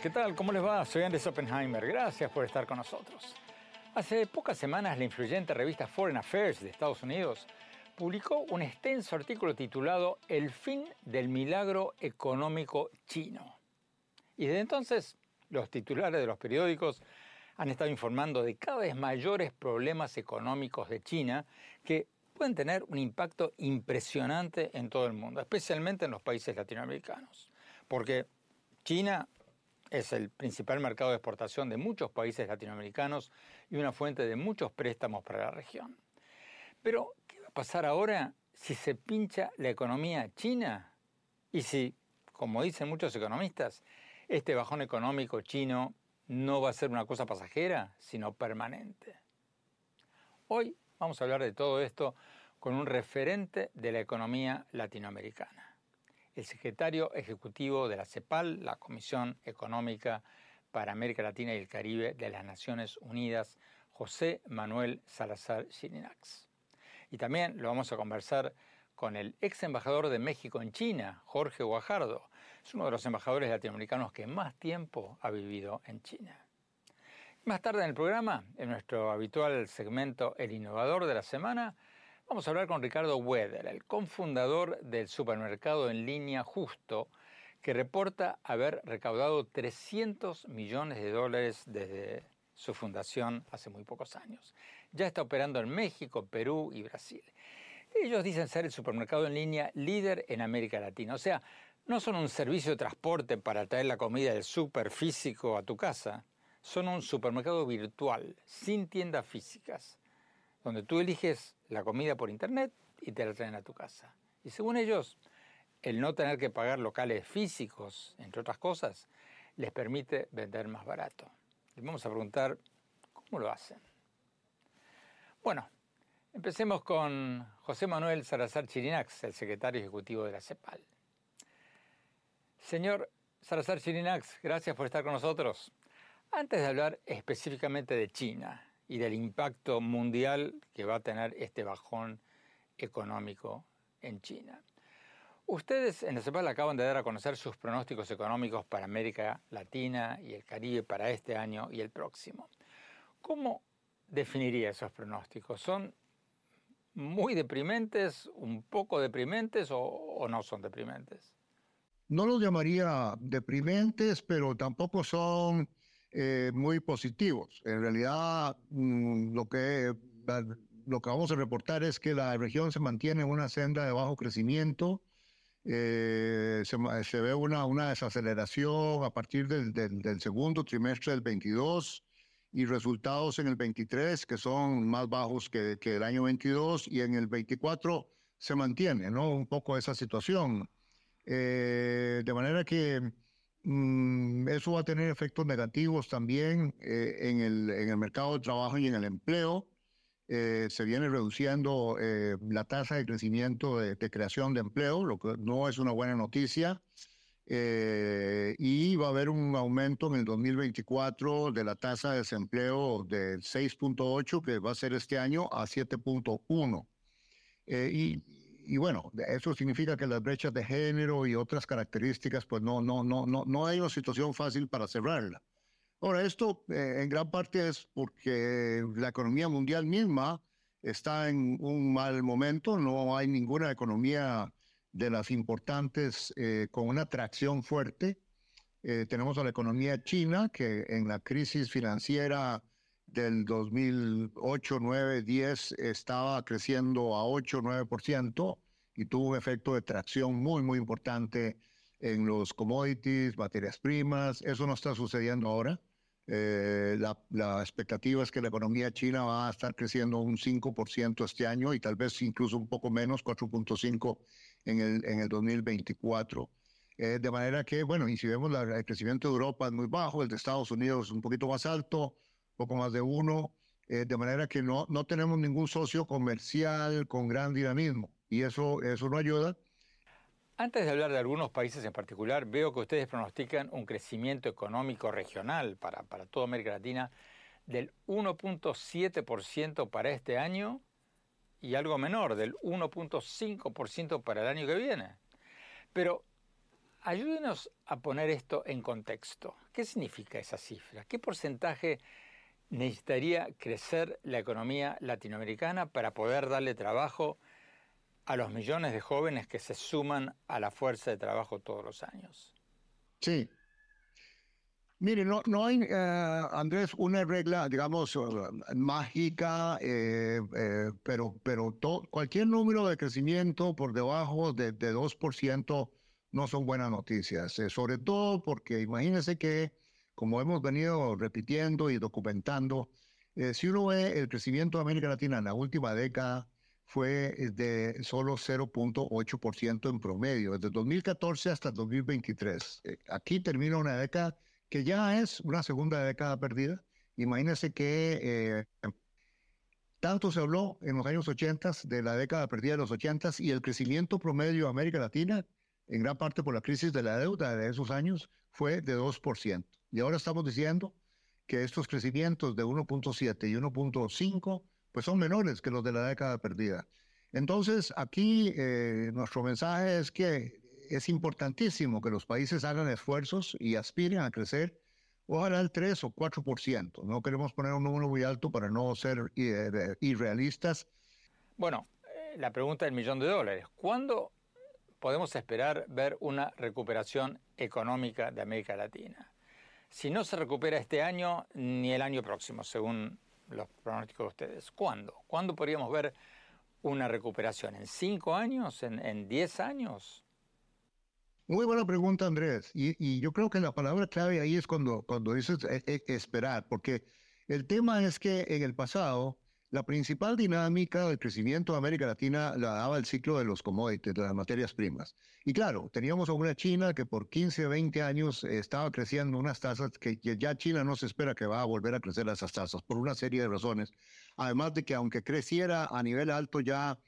¿Qué tal? ¿Cómo les va? Soy Andrés Oppenheimer. Gracias por estar con nosotros. Hace pocas semanas la influyente revista Foreign Affairs de Estados Unidos publicó un extenso artículo titulado El fin del milagro económico chino. Y desde entonces los titulares de los periódicos han estado informando de cada vez mayores problemas económicos de China que pueden tener un impacto impresionante en todo el mundo, especialmente en los países latinoamericanos. Porque China es el principal mercado de exportación de muchos países latinoamericanos y una fuente de muchos préstamos para la región. Pero, ¿qué va a pasar ahora si se pincha la economía china? Y si, como dicen muchos economistas, este bajón económico chino no va a ser una cosa pasajera, sino permanente. Hoy vamos a hablar de todo esto con un referente de la economía latinoamericana el secretario ejecutivo de la CEPAL, la Comisión Económica para América Latina y el Caribe de las Naciones Unidas, José Manuel Salazar Chirinax. Y también lo vamos a conversar con el ex embajador de México en China, Jorge Guajardo. Es uno de los embajadores latinoamericanos que más tiempo ha vivido en China. Más tarde en el programa, en nuestro habitual segmento El Innovador de la Semana, Vamos a hablar con Ricardo Weder, el cofundador del supermercado en línea Justo, que reporta haber recaudado 300 millones de dólares desde su fundación hace muy pocos años. Ya está operando en México, Perú y Brasil. Ellos dicen ser el supermercado en línea líder en América Latina. O sea, no son un servicio de transporte para traer la comida del super físico a tu casa. Son un supermercado virtual, sin tiendas físicas donde tú eliges la comida por internet y te la traen a tu casa. Y según ellos, el no tener que pagar locales físicos, entre otras cosas, les permite vender más barato. Les vamos a preguntar cómo lo hacen. Bueno, empecemos con José Manuel Salazar Chirinax, el secretario ejecutivo de la CEPAL. Señor Salazar Chirinax, gracias por estar con nosotros. Antes de hablar específicamente de China y del impacto mundial que va a tener este bajón económico en China. Ustedes en la CEPAL acaban de dar a conocer sus pronósticos económicos para América Latina y el Caribe para este año y el próximo. ¿Cómo definiría esos pronósticos? ¿Son muy deprimentes, un poco deprimentes o, o no son deprimentes? No los llamaría deprimentes, pero tampoco son eh, muy positivos. En realidad, mm, lo, que, lo que vamos a reportar es que la región se mantiene en una senda de bajo crecimiento. Eh, se, ve una, una desaceleración a partir del, del, segundo trimestre del 22 y resultados en el 23 que son más bajos que, que el año 22 y en el 24 se mantiene ¿no? un poco esa situación. Eh, de manera que Mm, eso va a tener efectos negativos también eh, en, el, en, el, mercado de trabajo y en el empleo. eh, se viene reduciendo eh, la tasa de crecimiento de, creación de empleo, lo que no es una buena noticia. Eh, y va a haber un aumento en el 2024 de la tasa de desempleo de 6.8, que va a ser este año, a 7.1. y, y bueno, eso significa que las brechas de género y otras características, pues no, no, no, no, no hay una situación fácil para cerrarla. Ahora, esto eh, en gran parte es porque la economía mundial misma está en un mal momento, no hay ninguna economía de las importantes eh, con una tracción fuerte. Eh, tenemos a la economía china, que en la crisis financiera del 2008, 9, 10 estaba creciendo a 8, 9% y tuvo un efecto de tracción muy, muy importante en los commodities, materias primas. Eso no está sucediendo ahora. Eh, la, expectativa es que la economía china va a estar creciendo un 5% este año y tal vez incluso un poco menos, 4.5% en el, en el 2024. Eh, de manera que, bueno, y si vemos la, el crecimiento de Europa es muy bajo, el de Estados Unidos es un poquito más alto, poco más de uno, eh, de manera que no, no tenemos ningún socio comercial con gran dinamismo y eso, eso no ayuda. Antes de hablar de algunos países en particular, veo que ustedes pronostican un crecimiento económico regional para, para toda América Latina del 1.7% para este año y algo menor, del 1.5% para el año que viene. Pero ayúdenos a poner esto en contexto. ¿Qué significa esa cifra? ¿Qué porcentaje necesitaría crecer la economía latinoamericana para poder darle trabajo a los millones de jóvenes que se suman a la fuerza de trabajo todos los años. Sí. Mire, no, no hay, eh, Andrés, una regla, digamos, eh, mágica, eh, pero, pero cualquier número de crecimiento por debajo de, de 2% no son buenas noticias, sobre todo porque imagínense que, como hemos venido repitiendo y documentando, si uno ve el crecimiento de América Latina en la última década, fue eh, de solo 0.8% en promedio, desde 2014 hasta 2023. Eh, aquí termina una década que ya es una segunda década perdida. Imagínense que eh, tanto se habló en los años 80 de la década perdida de los 80 y el crecimiento promedio de América Latina, en gran parte por la crisis de la deuda de esos años, fue de 2%. Y ahora estamos diciendo que estos crecimientos de 1.7 y 1.5 pues son menores que los de la década perdida. Entonces, aquí eh, nuestro mensaje es que es importantísimo que los países hagan esfuerzos y aspiren a crecer, ojalá el 3 o 4%. No queremos poner un número muy alto para no ser eh, irrealistas. Bueno, eh, la pregunta del millón de dólares. ¿Cuándo podemos esperar ver una recuperación económica de América Latina? Si no se recupera este año ni el año próximo, según los pronósticos de ustedes. ¿Cuándo? ¿Cuándo podríamos ver una recuperación? ¿En cinco años? ¿En, diez años? Muy buena pregunta, Andrés. Y, yo creo que la palabra clave ahí es cuando, cuando dices eh, eh, esperar, porque el tema es que en el pasado la principal dinámica del crecimiento de América Latina la daba el ciclo de los commodities, de las materias primas. Y claro, teníamos a una China que por 15, 20 años estaba creciendo unas tasas que ya China no se espera que va a volver a crecer esas tasas por una serie de razones. Además de que aunque creciera a nivel alto ya,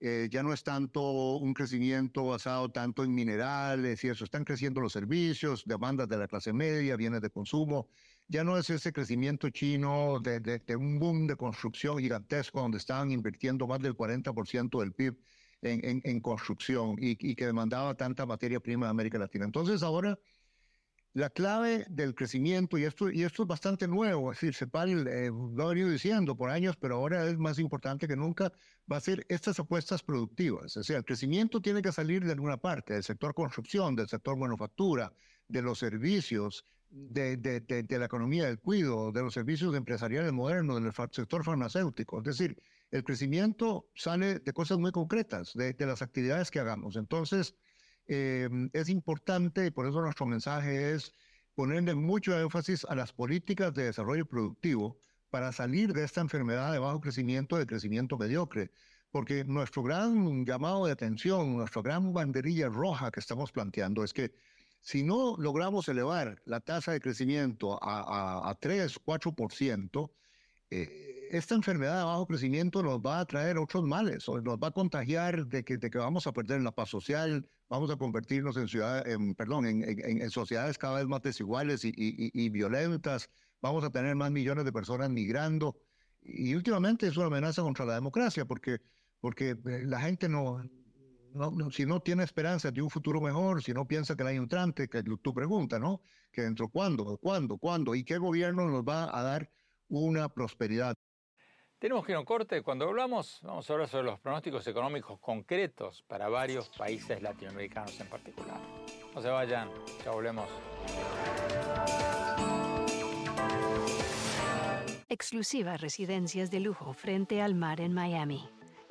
eh, ya no es tanto un crecimiento basado tanto en minerales y eso, están creciendo los servicios, demandas de la clase media, bienes de consumo ya no es ese crecimiento chino de, un boom de construcción gigantesco donde estaban invirtiendo más del 40% del PIB en, en, construcción y, y, que demandaba tanta materia prima de América Latina. Entonces ahora la clave del crecimiento, y esto, y esto es bastante nuevo, es decir, CEPAL eh, lo ha venido diciendo por años, pero ahora es más importante que nunca, va a ser estas apuestas productivas. O sea, el crecimiento tiene que salir de alguna parte, del sector construcción, del sector manufactura, de los servicios, de, la economía del cuidado, de los servicios empresariales modernos, del sector farmacéutico. Es decir, el crecimiento sale de cosas muy concretas, de, las actividades que hagamos. Entonces, eh, es importante, y por eso nuestro mensaje es ponerle mucho énfasis a las políticas de desarrollo productivo para salir de esta enfermedad de bajo crecimiento, de crecimiento mediocre. Porque nuestro gran llamado de atención, nuestra gran banderilla roja que estamos planteando es que si no logramos elevar la tasa de crecimiento a, a, a 3, 4%, eh, esta enfermedad de bajo crecimiento nos va a traer otros males, nos va a contagiar de que, vamos a perder la paz social, vamos a convertirnos en, sociedades cada vez más desiguales y, y, y, violentas, vamos a tener más millones de personas migrando. Y últimamente es una amenaza contra la democracia, porque, porque eh, la gente no, no, si no tiene esperanza de un futuro mejor, si no piensa que el año entrante, que tu pregunta, ¿no? Que dentro cuándo, cuándo, cuándo, y qué gobierno nos va a dar una prosperidad. Tenemos que ir a un corte. Cuando hablamos, vamos a hablar sobre los pronósticos económicos concretos para varios países latinoamericanos en particular. No se vayan, ya volvemos. Exclusivas residencias de lujo frente al mar en Miami.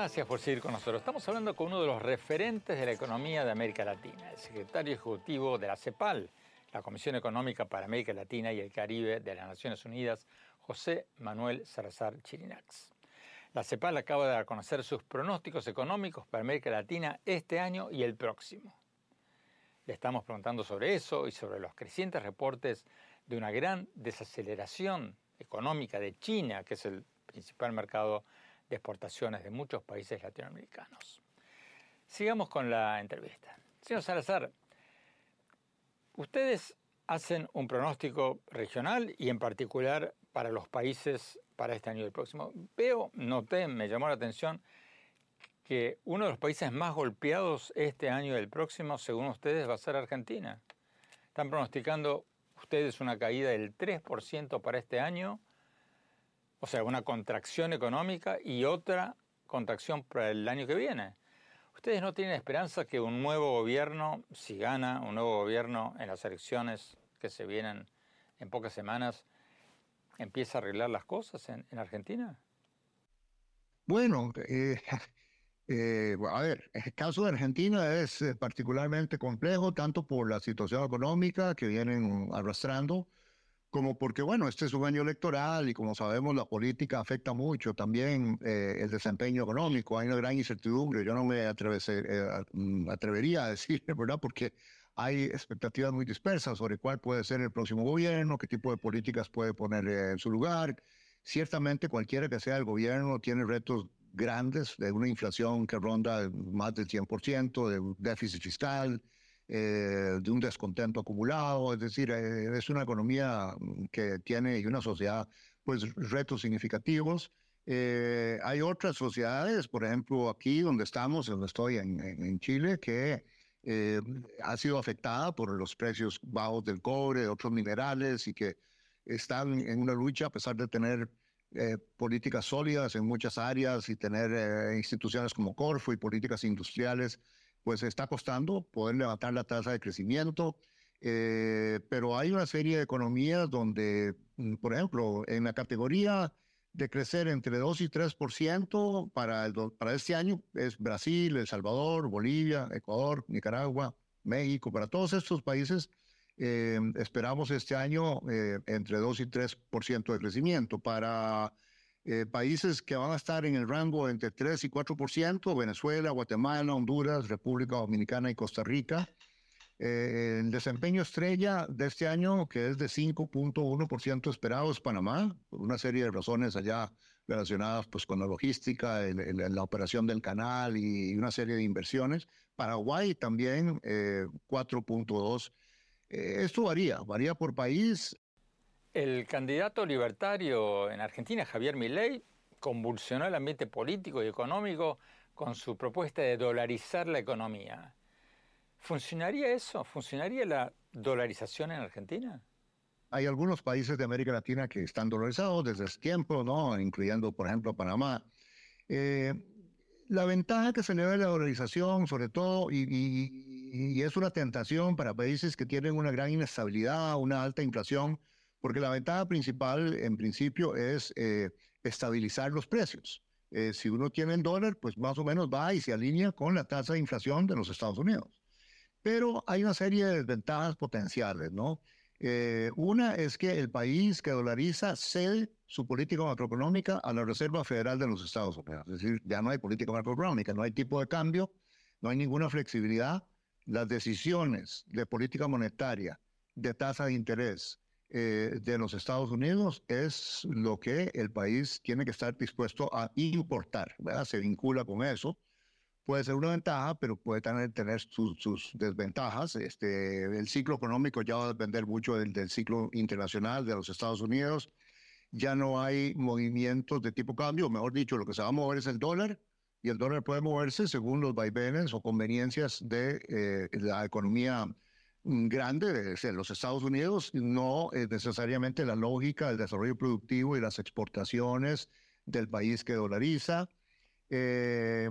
Gracias por seguir con nosotros. Estamos hablando con uno de los referentes de la economía de América Latina, el secretario ejecutivo de la CEPAL, la Comisión Económica para América Latina y el Caribe de las Naciones Unidas, José Manuel Salazar Chirinax. La CEPAL acaba de conocer sus pronósticos económicos para América Latina este año y el próximo. Le estamos preguntando sobre eso y sobre los crecientes reportes de una gran desaceleración económica de China, que es el principal mercado exportaciones de muchos países latinoamericanos. Sigamos con la entrevista. Señor Salazar, ustedes hacen un pronóstico regional y en particular para los países para este año y el próximo. Veo, noté, me llamó la atención que uno de los países más golpeados este año y el próximo, según ustedes, va a ser Argentina. Están pronosticando ustedes una caída del 3% para este año o sea, una contracción económica y otra contracción para el año que viene. ¿Ustedes no tienen esperanza que un nuevo gobierno, si gana un nuevo gobierno en las elecciones que se vienen en pocas semanas, empiece a arreglar las cosas en, Argentina? Bueno, eh, eh, a ver, el caso de Argentina es eh, particularmente complejo, tanto por la situación económica que vienen arrastrando, como porque, bueno, este es un año electoral y como sabemos la política afecta mucho también eh, el desempeño económico, hay una gran incertidumbre, yo no me eh, mm, atrevería a decir, ¿verdad? Porque hay expectativas muy dispersas sobre cuál puede ser el próximo gobierno, qué tipo de políticas puede poner en su lugar. Ciertamente cualquiera que sea el gobierno tiene retos grandes de una inflación que ronda más del 100%, de un déficit fiscal, eh, de un descontento acumulado, es decir, eh, es una economía que tiene y una sociedad pues retos significativos. Eh, hay otras sociedades, por ejemplo, aquí donde estamos, donde estoy en, en Chile, que ha sido afectada por los precios bajos del cobre, de otros minerales y que están en una lucha a pesar de tener políticas sólidas en muchas áreas y tener instituciones como Corfo y políticas industriales pues está costando poder levantar la tasa de crecimiento. Eh, pero hay una serie de economías donde, mm, por ejemplo, en la categoría de crecer entre 2 y 3% para, el, para este año es Brasil, El Salvador, Bolivia, Ecuador, Nicaragua, México. Para todos estos países eh, esperamos este año eh, entre 2 y 3% de crecimiento. Para eh, países que van a estar en el rango entre 3 y 4%, Venezuela, Guatemala, Honduras, República Dominicana y Costa Rica. Eh, el desempeño estrella de este año, que es de 5.1% esperado, es Panamá, por una serie de razones allá relacionadas pues, con la logística, la operación del canal y, una serie de inversiones. Paraguay también, 4.2%. Eh, esto varía, varía por país. El candidato libertario en Argentina, Javier Milei, convulsionó el ambiente político y económico con su propuesta de dolarizar la economía. ¿Funcionaría eso? ¿Funcionaría la dolarización en Argentina? Hay algunos países de América Latina que están dolarizados desde hace tiempo, ¿no? incluyendo, por ejemplo, Panamá. Eh, la ventaja que se le da a la dolarización, sobre todo, y, y, es una tentación para países que tienen una gran inestabilidad, una alta inflación, porque la ventaja principal, en principio, es eh, estabilizar los precios. Eh, si uno tiene el dólar, pues más o menos va y se alinea con la tasa de inflación de los Estados Unidos. Pero hay una serie de desventajas potenciales, ¿no? Eh, una es que el país que dolariza cede su política macroeconómica a la Reserva Federal de los Estados Unidos. Es decir, ya no hay política macroeconómica, no hay tipo de cambio, no hay ninguna flexibilidad. Las decisiones de política monetaria, de tasa de interés eh, de los Estados Unidos es lo que el país tiene que estar dispuesto a importar. ¿verdad? Se vincula con eso puede ser una ventaja, pero puede tener, tener sus, desventajas. Este, el ciclo económico ya va a depender mucho del, ciclo internacional de los Estados Unidos. Ya no hay movimientos de tipo cambio, mejor dicho, lo que se va a mover es el dólar y el dólar puede moverse según los vaivenes o conveniencias de eh, la economía grande de los Estados Unidos, no es necesariamente la lógica del desarrollo productivo y las exportaciones del país que dolariza. Eh,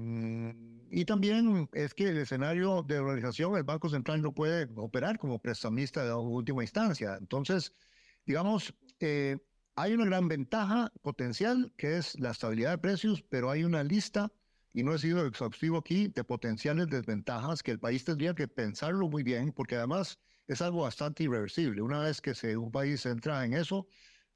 y también es que el escenario de organización, el Banco Central no puede operar como prestamista de última instancia. Entonces, digamos, eh, hay una gran ventaja potencial que es la estabilidad de precios, pero hay una lista, y no he sido exhaustivo aquí, de potenciales desventajas que el país tendría que pensarlo muy bien, porque además es algo bastante irreversible. Una vez que un país entra en eso,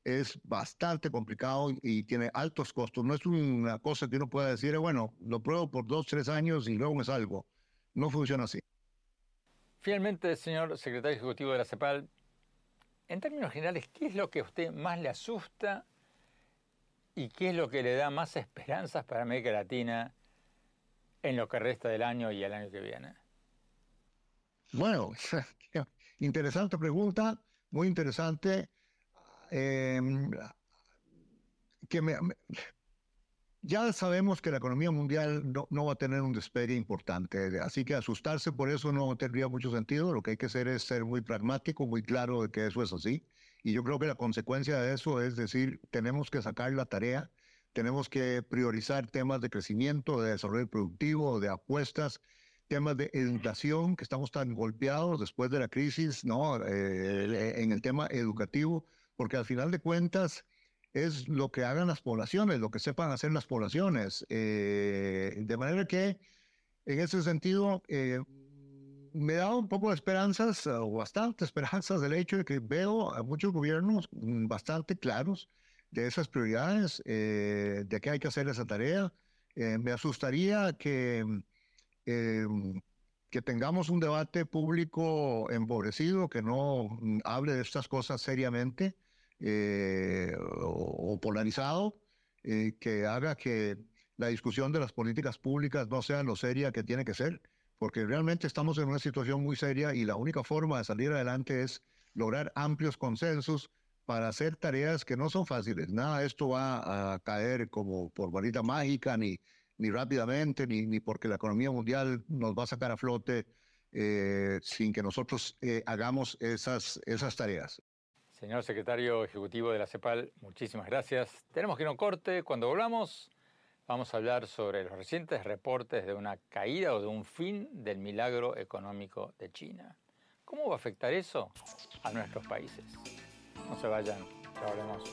es bastante complicado y tiene altos costos. No es una cosa que uno pueda decir, bueno, lo pruebo por dos, tres años y luego me salgo. No funciona así. Finalmente, señor secretario ejecutivo de la CEPAL, en términos generales, ¿qué es lo que a usted más le asusta y qué es lo que le da más esperanzas para América Latina en lo que resta del año y el año que viene? Bueno, interesante pregunta, muy interesante. Em, que ya sabemos que la economía mundial no, va a tener un despegue importante, así que asustarse por eso no tendría mucho sentido. Lo que hay que hacer es ser muy pragmático, muy claro de que eso es así. Y yo creo que la consecuencia de eso es decir, tenemos que sacar la tarea, tenemos que priorizar temas de crecimiento, de desarrollo productivo, de apuestas, temas de educación, que estamos tan golpeados después de la crisis, ¿no? Eh, en el tema educativo porque al final de cuentas es lo que hagan las poblaciones, lo que sepan hacer las poblaciones. Eh, de manera que, en ese sentido, eh, me da un poco de esperanzas, o bastante esperanzas, del hecho de que veo a muchos gobiernos bastante claros de esas prioridades, eh, de que hay que hacer esa tarea. me asustaría que que tengamos un debate público empobrecido, que no mm, hable de estas cosas seriamente eh, o, polarizado, eh, que haga que la discusión de las políticas públicas no sea lo seria que tiene que ser, porque realmente estamos en una situación muy seria y la única forma de salir adelante es lograr amplios consensos para hacer tareas que no son fáciles. Nada de esto va a caer como por varita mágica, ni ni rápidamente, ni, ni porque la economía mundial nos va a sacar a flote eh, sin que nosotros eh, hagamos esas, esas tareas. Señor secretario ejecutivo de la CEPAL, muchísimas gracias. Tenemos que ir a un corte. Cuando volvamos, vamos a hablar sobre los recientes reportes de una caída o de un fin del milagro económico de China. ¿Cómo va a afectar eso a nuestros países? No se vayan, ya hablemos.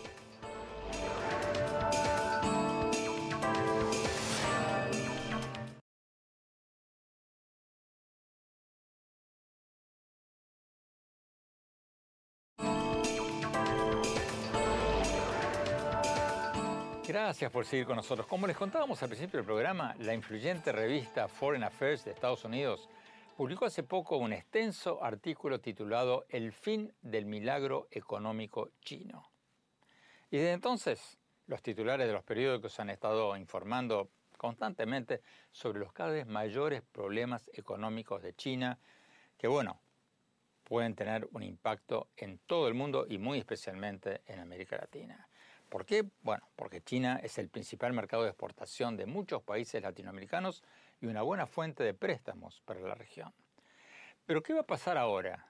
Gracias por seguir con nosotros. Como les contábamos al principio del programa, la influyente revista Foreign Affairs de Estados Unidos publicó hace poco un extenso artículo titulado El fin del milagro económico chino. Y desde entonces, los titulares de los periódicos han estado informando constantemente sobre los cada vez mayores problemas económicos de China, que bueno, pueden tener un impacto en todo el mundo y muy especialmente en América Latina. ¿Por qué? Bueno, porque China es el principal mercado de exportación de muchos países latinoamericanos y una buena fuente de préstamos para la región. Pero ¿qué va a pasar ahora?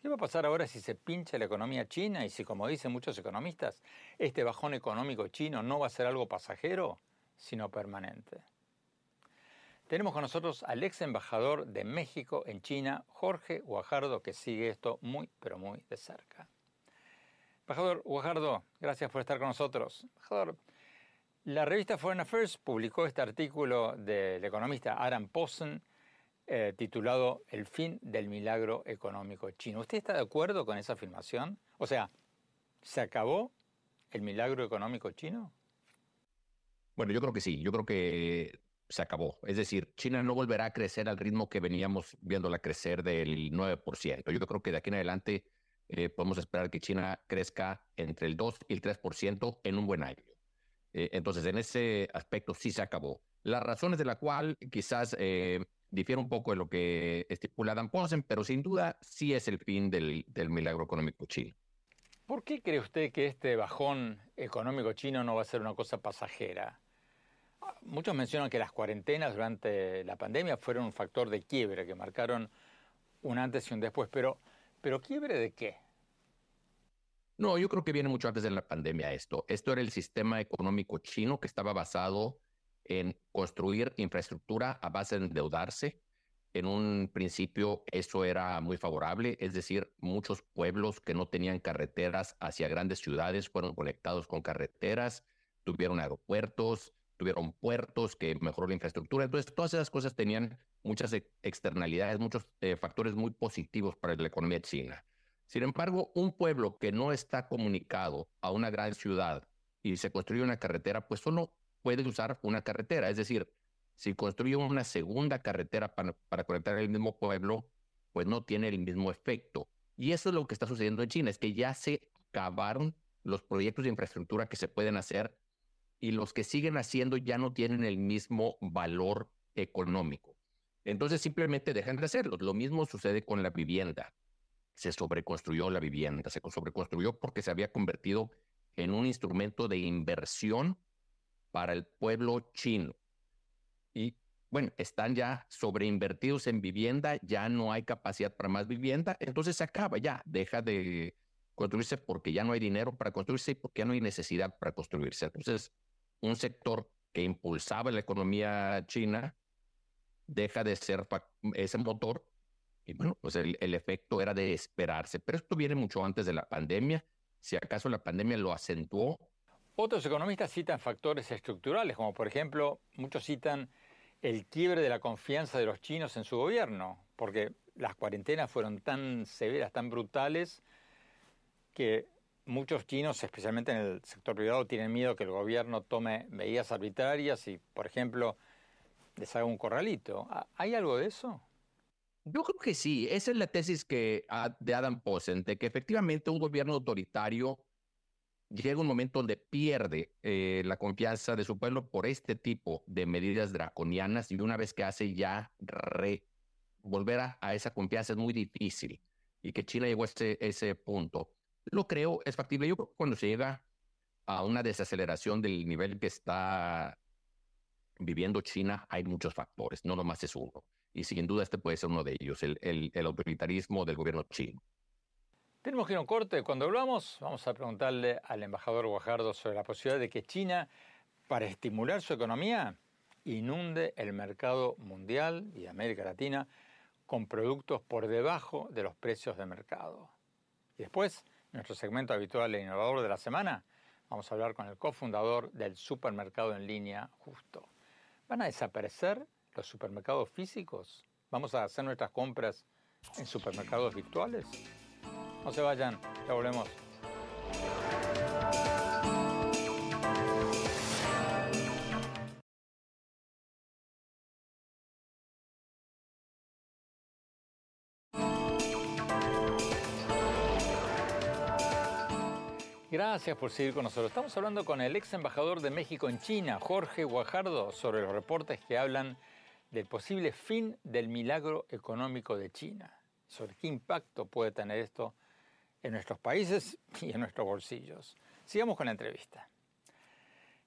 ¿Qué va a pasar ahora si se pincha la economía china y si, como dicen muchos economistas, este bajón económico chino no va a ser algo pasajero, sino permanente? Tenemos con nosotros al ex embajador de México en China, Jorge Guajardo, que sigue esto muy, pero muy de cerca. Embajador Guajardo, gracias por estar con nosotros. Embajador, la revista Foreign Affairs publicó este artículo del economista Adam Posen eh, titulado El fin del milagro económico chino. ¿Usted está de acuerdo con esa afirmación? O sea, ¿se acabó el milagro económico chino? Bueno, yo creo que sí, yo creo que se acabó. Es decir, China no volverá a crecer al ritmo que veníamos viéndola crecer del 9%. Yo creo que de aquí en adelante eh, podemos esperar que China crezca entre el 2 y el 3% en un buen año. Eh, entonces, en ese aspecto sí se acabó. Las razones de la cual quizás eh, difiere un poco de lo que estipula Dan Posen, pero sin duda sí es el fin del, del milagro económico chino. ¿Por qué cree usted que este bajón económico chino no va a ser una cosa pasajera? Muchos mencionan que las cuarentenas durante la pandemia fueron un factor de quiebre, que marcaron un antes y un después, pero, pero ¿quiebre de qué? No, yo creo que viene mucho antes de la pandemia esto. Esto era el sistema económico chino que estaba basado en construir infraestructura a base de endeudarse. En un principio eso era muy favorable, es decir, muchos pueblos que no tenían carreteras hacia grandes ciudades fueron conectados con carreteras, tuvieron aeropuertos, tuvieron puertos que mejoró la infraestructura. Entonces, todas esas cosas tenían muchas externalidades, muchos eh, factores muy positivos para la economía china. Sin embargo, un pueblo que no está comunicado a una gran ciudad y se construye una carretera, pues solo puede usar una carretera. Es decir, si construye una segunda carretera para, para conectar el mismo pueblo, pues no tiene el mismo efecto. Y eso es lo que está sucediendo en China, es que ya se acabaron los proyectos de infraestructura que se pueden hacer y los que siguen haciendo ya no tienen el mismo valor económico. Entonces simplemente dejan de hacerlo. Lo mismo sucede con la vivienda. Se sobreconstruyó la vivienda, se sobreconstruyó porque se había convertido en un instrumento de inversión para el pueblo chino. Y bueno, están ya sobreinvertidos en vivienda, ya no hay capacidad para más vivienda, entonces se acaba, ya deja de construirse porque ya no hay dinero para construirse y porque ya no hay necesidad para construirse. Entonces, un sector que impulsaba la economía china deja de ser ese motor y bueno, pues el, efecto era de esperarse. Pero esto viene mucho antes de la pandemia. Si acaso la pandemia lo acentuó. Otros economistas citan factores estructurales, como por ejemplo, muchos citan el quiebre de la confianza de los chinos en su gobierno, porque las cuarentenas fueron tan severas, tan brutales, que muchos chinos, especialmente en el sector privado, tienen miedo que el gobierno tome medidas arbitrarias y, por ejemplo, les haga un corralito. ¿Hay algo de eso? Yo creo que sí. Esa es la tesis que, de Adam Posen, de que efectivamente un gobierno autoritario llega un momento donde pierde eh, la confianza de su pueblo por este tipo de medidas draconianas y una vez que hace ya volver a, esa confianza es muy difícil y que China llegó a ese, ese punto. Lo creo, es factible. Yo creo que cuando se llega a una desaceleración del nivel que está viviendo China, hay muchos factores, no nomás es uno. Y sin duda este puede ser uno de ellos, el, el, autoritarismo del gobierno chino. Tenemos que ir a un corte. Cuando hablamos, vamos a preguntarle al embajador Guajardo sobre la posibilidad de que China, para estimular su economía, inunde el mercado mundial y América Latina con productos por debajo de los precios de mercado. Y después nuestro segmento habitual e innovador de la semana, vamos a hablar con el cofundador del supermercado en línea Justo. ¿Van a desaparecer los supermercados físicos? ¿Vamos a hacer nuestras compras en supermercados virtuales? No se vayan, ya volvemos. Gracias por seguir con nosotros. Estamos hablando con el ex embajador de México en China, Jorge Guajardo, sobre los reportes que hablan del posible fin del milagro económico de China, sobre qué impacto puede tener esto en nuestros países y en nuestros bolsillos. Sigamos con la entrevista.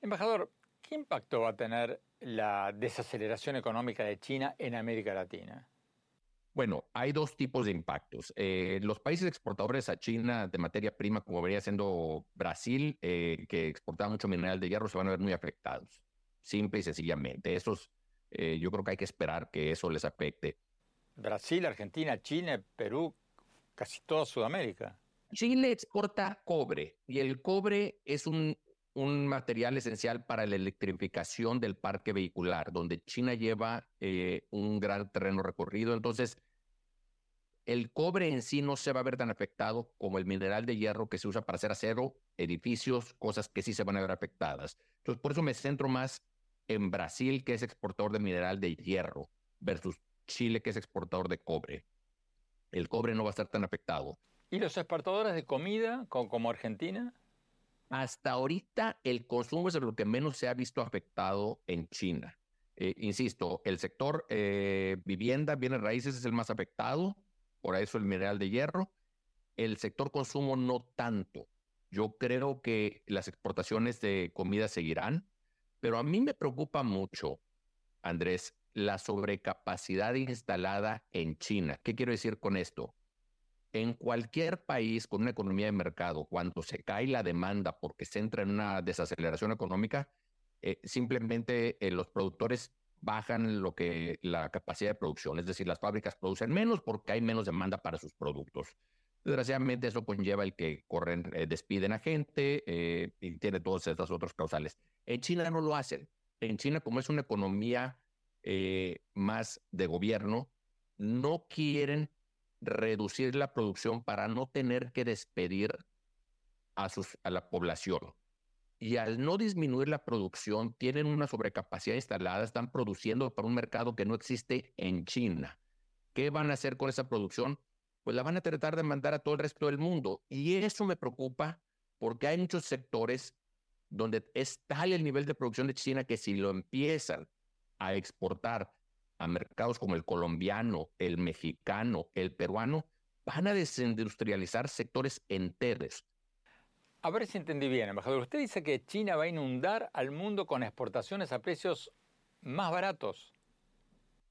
Embajador, ¿qué impacto va a tener la desaceleración económica de China en América Latina? Bueno, hay dos tipos de impactos. Eh, los países exportadores a China de materia prima, como venía siendo Brasil, eh, que exportaba mucho mineral de hierro, se van a ver muy afectados. Simple y sencillamente. Esos eh, yo creo que hay que esperar que eso les afecte. Brasil, Argentina, Chile, Perú, casi toda Sudamérica. Chile exporta cobre y el cobre es un, un material esencial para la electrificación del parque vehicular, donde China lleva eh, un gran terreno recorrido. Entonces, el cobre en sí no se va a ver tan afectado como el mineral de hierro que se usa para hacer acero, edificios, cosas que sí se van a ver afectadas. Entonces, por eso me centro más en Brasil, que es exportador de mineral de hierro, versus Chile, que es exportador de cobre. El cobre no va a estar tan afectado. ¿Y los exportadores de comida, como, Argentina? Hasta ahorita el consumo es lo que menos se ha visto afectado en China. Eh, insisto, el sector eh, vivienda, bienes raíces es el más afectado por eso el mineral de hierro. El sector consumo no tanto. Yo creo que las exportaciones de comida seguirán, pero a mí me preocupa mucho, Andrés, la sobrecapacidad instalada en China. ¿Qué quiero decir con esto? En cualquier país con una economía de mercado, cuando se cae la demanda porque se entra en una desaceleración económica, eh, simplemente eh, los productores bajan lo que la capacidad de producción, es decir, las fábricas producen menos porque hay menos demanda para sus productos. Desgraciadamente eso conlleva el que corren, eh, despiden a gente eh, y tiene todas estas otras causales. En China no lo hacen. En China, como es una economía eh, más de gobierno, no quieren reducir la producción para no tener que despedir a, sus, a la población y al no disminuir la producción, tienen una sobrecapacidad instalada, están produciendo para un mercado que no existe en China. ¿Qué van a hacer con esa producción? Pues la van a tratar de mandar a todo el resto del mundo. Y eso me preocupa porque hay muchos sectores donde es tal el nivel de producción de China que si lo empiezan a exportar a mercados como el colombiano, el mexicano, el peruano, van a desindustrializar sectores enteros. A ver si entendí bien, embajador. Usted dice que China va a inundar al mundo con exportaciones a precios más baratos.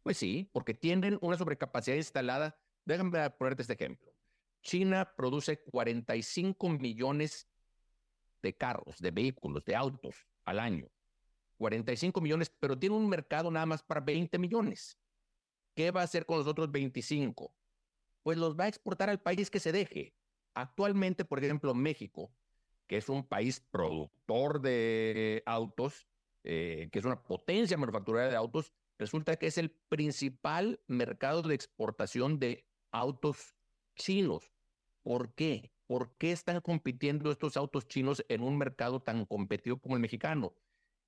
Pues sí, porque tienen una sobrecapacidad instalada. Déjame ponerte este ejemplo. China produce 45 millones de carros, de vehículos, de autos al año. 45 millones, pero tiene un mercado nada más para 20 millones. ¿Qué va a hacer con los otros 25? Pues los va a exportar al país que se deje. Actualmente, por ejemplo, México que es un país productor de autos, eh, que es una potencia manufacturera de autos, resulta que es el principal mercado de exportación de autos chinos. ¿Por qué? ¿Por qué están compitiendo estos autos chinos en un mercado tan competitivo como el mexicano?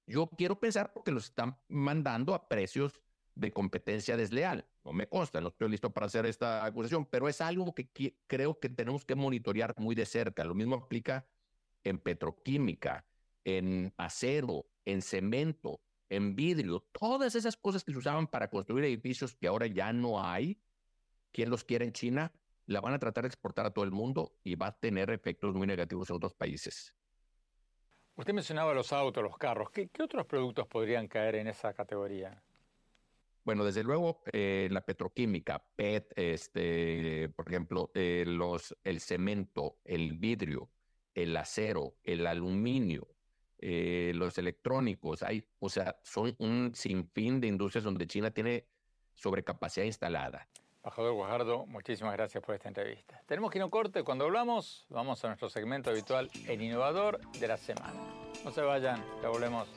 Yo quiero pensar porque los están mandando a precios de competencia desleal. No me consta, no estoy listo para hacer esta acusación, pero es algo que creo que tenemos que monitorear muy de cerca. Lo mismo aplica en petroquímica, en acero, en cemento, en vidrio, todas esas cosas que se usaban para construir edificios que ahora ya no hay, quien los quiere en China, la van a tratar de exportar a todo el mundo y va a tener efectos muy negativos en otros países. Usted mencionaba los autos, los carros. ¿Qué, otros productos podrían caer en esa categoría? Bueno, desde luego eh, la petroquímica, PET, este, por ejemplo, eh, los, el cemento, el vidrio, el acero, el aluminio, eh, los electrónicos, hay, o sea, son un sinfín de industrias donde China tiene sobrecapacidad instalada. Embajador Guajardo, muchísimas gracias por esta entrevista. Tenemos que ir a corte. Cuando hablamos, vamos a nuestro segmento habitual, el innovador de la semana. No se vayan, ya volvemos.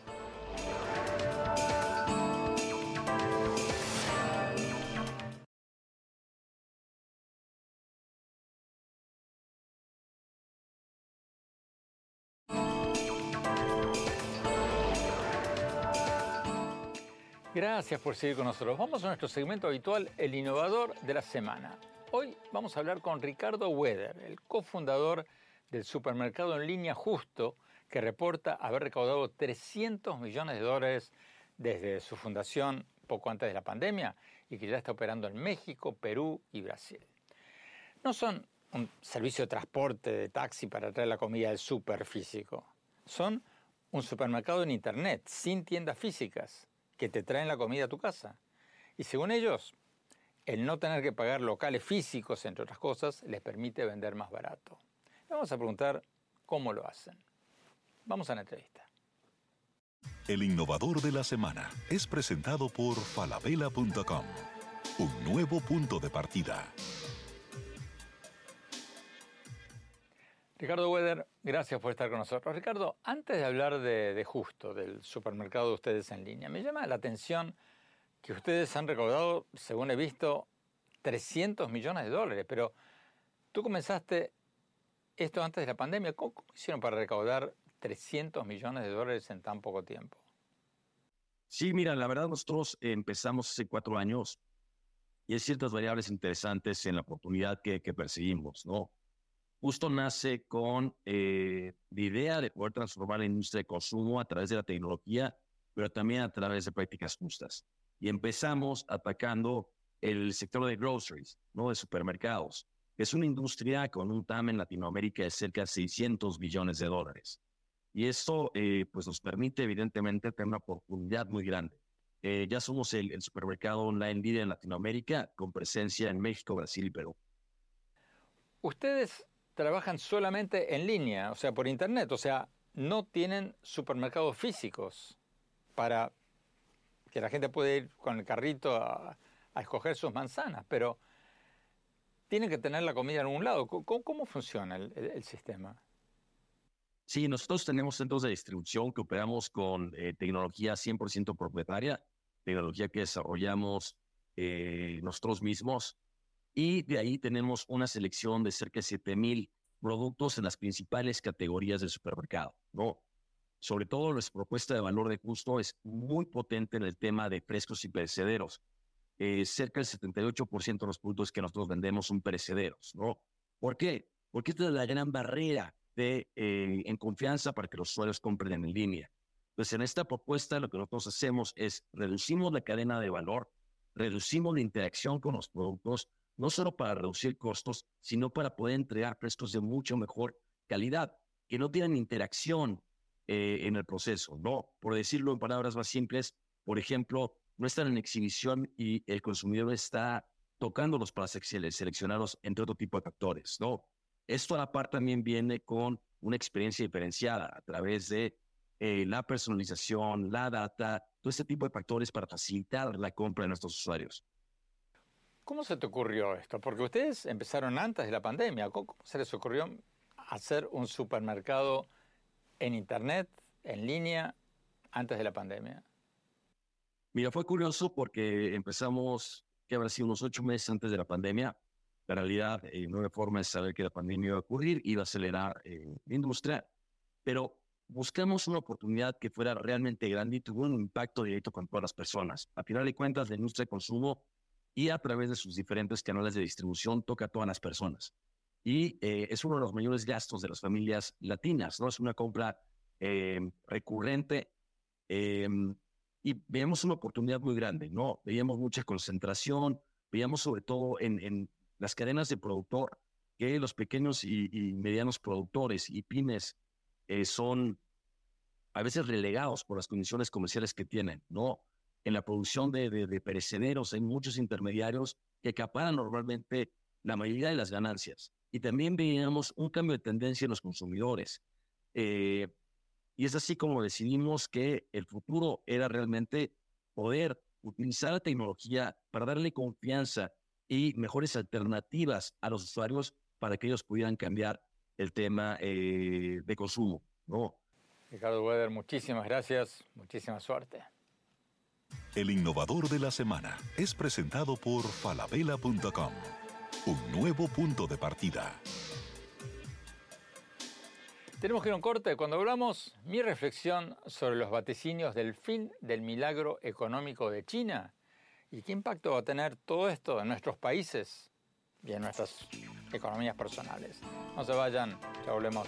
Gracias por seguir con nosotros. Vamos a nuestro segmento habitual, el innovador de la semana. Hoy vamos a hablar con Ricardo Weder, el cofundador del supermercado en línea Justo, que reporta haber recaudado 300 millones de dólares desde su fundación poco antes de la pandemia y que ya está operando en México, Perú y Brasil. No son un servicio de transporte de taxi para traer la comida del super físico. Son un supermercado en Internet, sin tiendas físicas que te traen la comida a tu casa. Y según ellos, el no tener que pagar locales físicos, entre otras cosas, les permite vender más barato. Vamos a preguntar cómo lo hacen. Vamos a la entrevista. El innovador de la semana es presentado por falabella.com, un nuevo punto de partida. Ricardo Weder, gracias por estar con nosotros. Ricardo, antes de hablar de, Justo, del supermercado de ustedes en línea, me llama la atención que ustedes han recaudado, según he visto, 300 millones de dólares, pero tú comenzaste esto antes de la pandemia. ¿Cómo, hicieron para recaudar 300 millones de dólares en tan poco tiempo? Sí, mira, la verdad nosotros empezamos hace cuatro años y hay ciertas variables interesantes en la oportunidad que, que perseguimos, ¿no? Justo nace con eh, la idea de poder transformar la industria de consumo a través de la tecnología, pero también a través de prácticas justas. Y empezamos atacando el sector de groceries, ¿no? de supermercados. Es una industria con un TAM en Latinoamérica de cerca de 600 billones de dólares. Y esto eh, pues nos permite evidentemente tener una oportunidad muy grande. Eh, ya somos el, el, supermercado online líder en Latinoamérica con presencia en México, Brasil y Perú. Ustedes trabajan solamente en línea, o sea, por internet, o sea, no tienen supermercados físicos para que la gente pueda ir con el carrito a, a escoger sus manzanas, pero tienen que tener la comida en un lado. ¿Cómo, cómo funciona el, el, el, sistema? Sí, nosotros tenemos centros de distribución que operamos con eh, tecnología 100% propietaria, tecnología que desarrollamos eh, nosotros mismos, y de ahí tenemos una selección de cerca de 7000 productos en las principales categorías del supermercado, ¿no? Sobre todo nuestra propuesta de valor de gusto es muy potente en el tema de frescos y perecederos eh, cerca del 78% de los productos que nosotros vendemos son perecederos, ¿no? ¿Por qué? Porque esta es la gran barrera de, eh, en confianza para que los usuarios compren en línea. Entonces, en esta propuesta lo que nosotros hacemos es reducimos la cadena de valor, reducimos la interacción con los productos, no solo para reducir costos, sino para poder entregar frescos de mucho mejor calidad, que no tienen interacción eh, en el proceso, ¿no? Por decirlo en palabras más simples, por ejemplo, no están en exhibición y el consumidor está tocándolos para seleccionarlos entre otro tipo de factores, ¿no? Esto a la par también viene con una experiencia diferenciada a través de eh, la personalización, la data, todo este tipo de factores para facilitar la compra de nuestros usuarios. ¿Cómo se te ocurrió esto? Porque ustedes empezaron antes de la pandemia. ¿Cómo se les ocurrió hacer un supermercado en Internet, en línea, antes de la pandemia? Mira, fue curioso porque empezamos, que habrá sido unos ocho meses antes de la pandemia. En realidad, eh, no había forma de saber que la pandemia iba a ocurrir, iba a acelerar eh, la industria, pero buscamos una oportunidad que fuera realmente grande y tuvo un impacto directo con todas las personas. A final de cuentas, la industria de consumo y a través de sus diferentes canales de distribución toca a todas las personas. Y eh, es uno de los mayores gastos de las familias latinas, ¿no? Es una compra eh, recurrente eh, y veíamos una oportunidad muy grande, ¿no? Veíamos mucha concentración, veíamos sobre todo en, en las cadenas de productor que los pequeños y, y medianos productores y pymes eh, son a veces relegados por las condiciones comerciales que tienen, ¿no? En la producción de, de, de perecederos hay muchos intermediarios que acaparan normalmente la mayoría de las ganancias. Y también veíamos un cambio de tendencia en los consumidores. Eh, y es así como decidimos que el futuro era realmente poder utilizar la tecnología para darle confianza y mejores alternativas a los usuarios para que ellos pudieran cambiar el tema eh, de consumo. ¿no? Ricardo Weder, muchísimas gracias, muchísima suerte. El innovador de la semana es presentado por falabella.com, un nuevo punto de partida. Tenemos que ir a un corte. Cuando hablamos, mi reflexión sobre los vaticinios del fin del milagro económico de China y qué impacto va a tener todo esto en nuestros países y en nuestras economías personales. No se vayan, ya volvemos.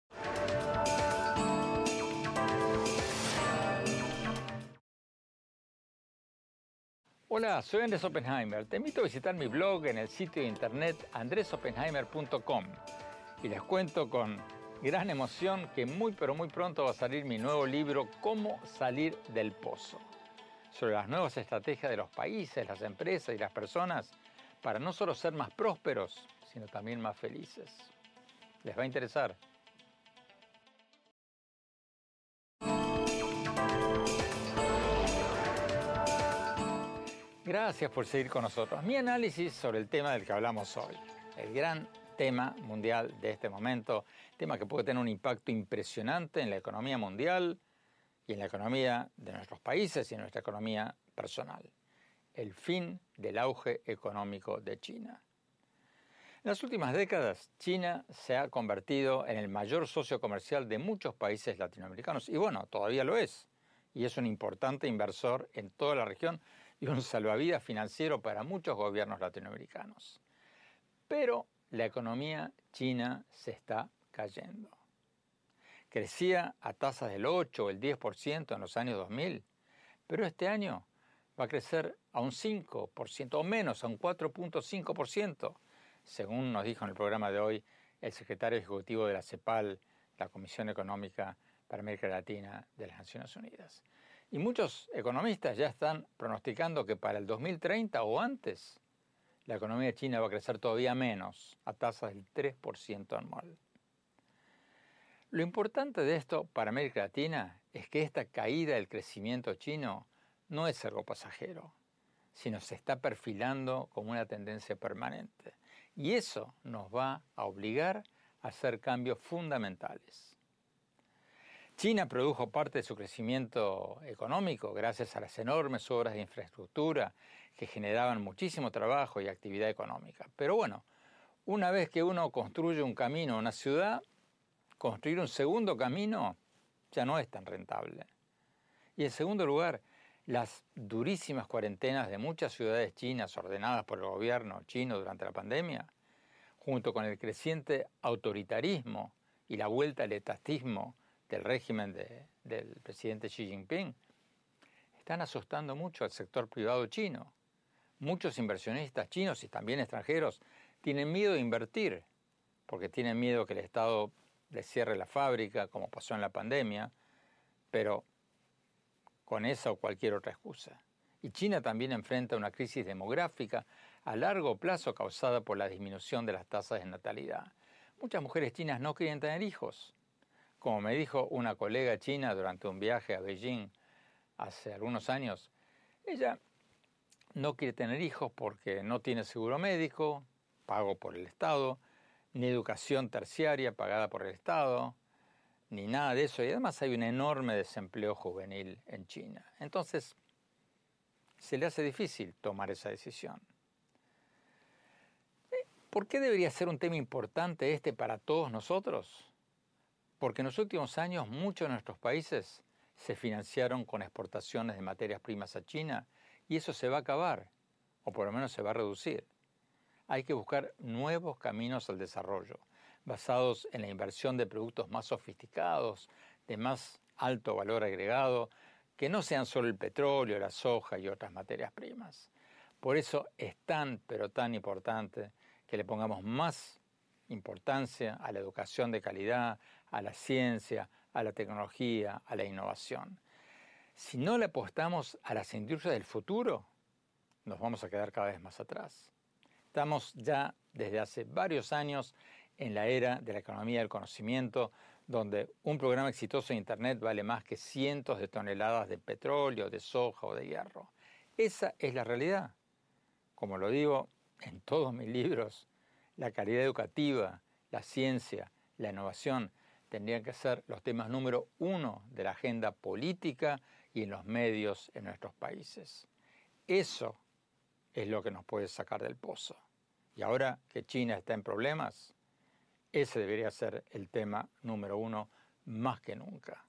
Hola, soy Andrés Oppenheimer. Te invito a visitar mi blog en el sitio de internet andresoppenheimer.com y les cuento con gran emoción que muy pero muy pronto va a salir mi nuevo libro Cómo salir del pozo, sobre las nuevas estrategias de los países, las empresas y las personas para no solo ser más prósperos, sino también más felices. ¿Les va a interesar? Gracias por seguir con nosotros. Mi análisis sobre el tema del que hablamos hoy, el gran tema mundial de este momento, tema que puede tener un impacto impresionante en la economía mundial y en la economía de nuestros países y en nuestra economía personal. El fin del auge económico de China. En las últimas décadas, China se ha convertido en el mayor socio comercial de muchos países latinoamericanos y bueno, todavía lo es. Y es un importante inversor en toda la región y un salvavidas financiero para muchos gobiernos latinoamericanos. Pero la economía china se está cayendo. Crecía a tasas del 8 o el 10% en los años 2000, pero este año va a crecer a un 5% o menos, a un 4.5%, según nos dijo en el programa de hoy el secretario ejecutivo de la CEPAL, la Comisión Económica para América Latina de las Naciones Unidas. Y muchos economistas ya están pronosticando que para el 2030 o antes, la economía china va a crecer todavía menos, a tasas del 3% anual. Lo importante de esto para América Latina es que esta caída del crecimiento chino no es algo pasajero, sino se está perfilando como una tendencia permanente. Y eso nos va a obligar a hacer cambios fundamentales. China produjo parte de su crecimiento económico gracias a las enormes obras de infraestructura que generaban muchísimo trabajo y actividad económica. Pero bueno, una vez que uno construye un camino a una ciudad, construir un segundo camino ya no es tan rentable. Y en segundo lugar, las durísimas cuarentenas de muchas ciudades chinas ordenadas por el gobierno chino durante la pandemia, junto con el creciente autoritarismo y la vuelta al etatismo del régimen del presidente Xi Jinping, están asustando mucho al sector privado chino. Muchos inversionistas chinos y también extranjeros tienen miedo de invertir, porque tienen miedo que el Estado les cierre la fábrica, como pasó en la pandemia, pero con esa o cualquier otra excusa. Y China también enfrenta una crisis demográfica a largo plazo causada por la disminución de las tasas de natalidad. Muchas mujeres chinas no quieren tener hijos como me dijo una colega china durante un viaje a Beijing hace algunos años, ella no quiere tener hijos porque no tiene seguro médico, pago por el Estado, ni educación terciaria pagada por el Estado, ni nada de eso. Y además hay un enorme desempleo juvenil en China. Entonces, se le hace difícil tomar esa decisión. ¿Por qué debería ser un tema importante este para todos nosotros? Porque en los últimos años muchos de nuestros países se financiaron con exportaciones de materias primas a China y eso se va a acabar, o por lo menos se va a reducir. Hay que buscar nuevos caminos al desarrollo, basados en la inversión de productos más sofisticados, de más alto valor agregado, que no sean solo el petróleo, la soja y otras materias primas. Por eso es tan, pero tan importante que le pongamos más importancia a la educación de calidad, a la ciencia, a la tecnología, a la innovación. Si no le apostamos a las industrias del futuro, nos vamos a quedar cada vez más atrás. Estamos ya desde hace varios años en la era de la economía del conocimiento, donde un programa exitoso de Internet vale más que cientos de toneladas de petróleo, de soja o de hierro. Esa es la realidad. Como lo digo en todos mis libros, la calidad educativa, la ciencia, la innovación tendrían que ser los temas número uno de la agenda política y en los medios en nuestros países. Eso es lo que nos puede sacar del pozo. Y ahora que China está en problemas, ese debería ser el tema número uno más que nunca.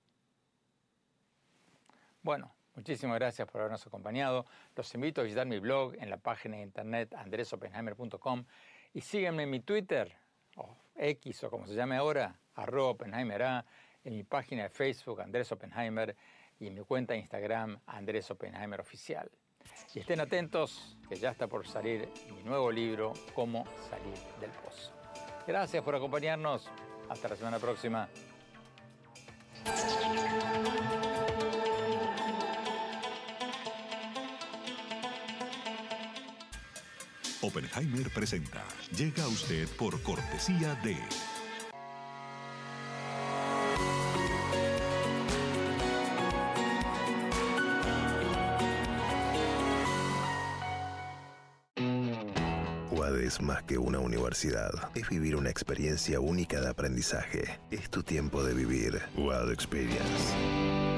Bueno, muchísimas gracias por habernos acompañado. Los invito a visitar mi blog en la página de internet andresopenheimer.com y síganme en mi Twitter, o X o como se llame ahora, arroba Oppenheimer A, en mi página de Facebook Andrés Oppenheimer y en mi cuenta de Instagram Andrés Oppenheimer Oficial. Y estén atentos, que ya está por salir mi nuevo libro, Cómo salir del pozo. Gracias por acompañarnos. Hasta la semana próxima. Oppenheimer presenta. Llega a usted por cortesía de... una universidad. Es vivir una experiencia única de aprendizaje. Es tu tiempo de vivir. UAD Experience.